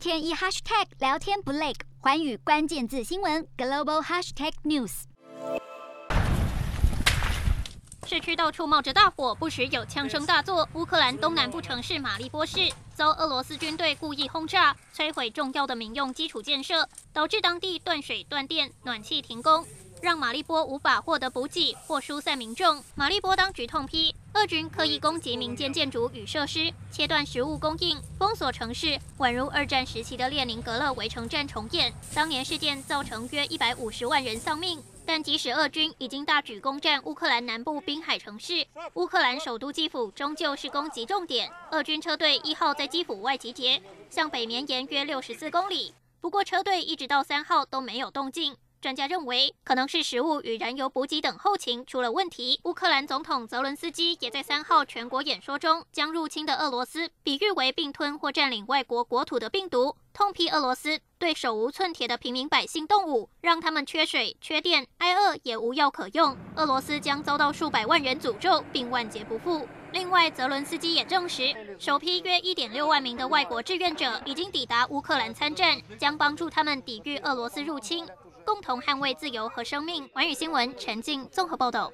天一 hashtag 聊天不累，环宇关键字新闻 global hashtag news。市区到处冒着大火，不时有枪声大作。乌克兰东南部城市马利波市遭俄罗斯军队故意轰炸，摧毁重要的民用基础建设，导致当地断水断电、暖气停工。让马利波无法获得补给或疏散民众。马利波当局痛批俄军刻意攻击民间建筑与设施，切断食物供应，封锁城市，宛如二战时期的列宁格勒围城战重演。当年事件造成约一百五十万人丧命。但即使俄军已经大举攻占乌克兰南部滨海城市，乌克兰首都基辅终究是攻击重点。俄军车队一号在基辅外集结，向北绵延约六十四公里。不过车队一直到三号都没有动静。专家认为，可能是食物与燃油补给等后勤出了问题。乌克兰总统泽伦斯基也在三号全国演说中，将入侵的俄罗斯比喻为并吞或占领外国国土的病毒，痛批俄罗斯对手无寸铁的平民百姓动武，让他们缺水、缺电、挨饿也无药可用。俄罗斯将遭到数百万人诅咒，并万劫不复。另外，泽伦斯基也证实，首批约一点六万名的外国志愿者已经抵达乌克兰参战，将帮助他们抵御俄罗斯入侵。共同捍卫自由和生命。寰宇新闻陈静综合报道。